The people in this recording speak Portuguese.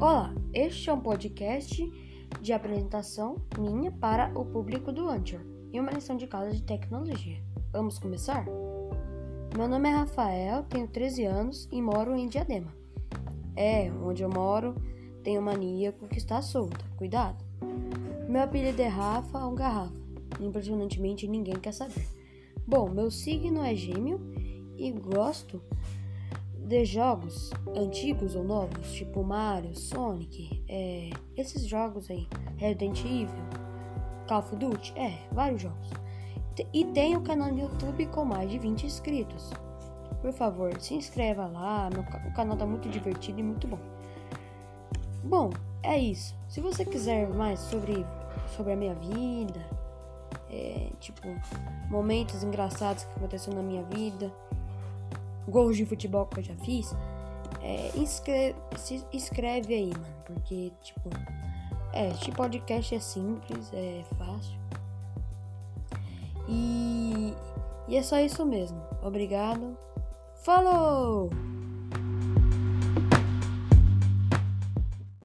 Olá, este é um podcast de apresentação minha para o público do Anchor e uma lição de casa de tecnologia. Vamos começar? Meu nome é Rafael, tenho 13 anos e moro em Diadema. É, onde eu moro tem um maníaco que está solta, cuidado. Meu apelido é Rafa ou Garrafa, impressionantemente ninguém quer saber. Bom, meu signo é Gêmeo e gosto de jogos antigos ou novos, tipo Mario, Sonic, é, esses jogos aí, Resident Evil, Call of Duty, é, vários jogos. E tem o canal no YouTube com mais de 20 inscritos. Por favor, se inscreva lá, meu, o canal tá muito divertido e muito bom. Bom, é isso. Se você quiser mais sobre, sobre a minha vida, é, tipo, momentos engraçados que aconteceram na minha vida, gols de futebol que eu já fiz, é, inscreve, se inscreve aí, mano. Porque, tipo, é, este podcast é simples, é fácil. E, e é só isso mesmo. Obrigado. Falou!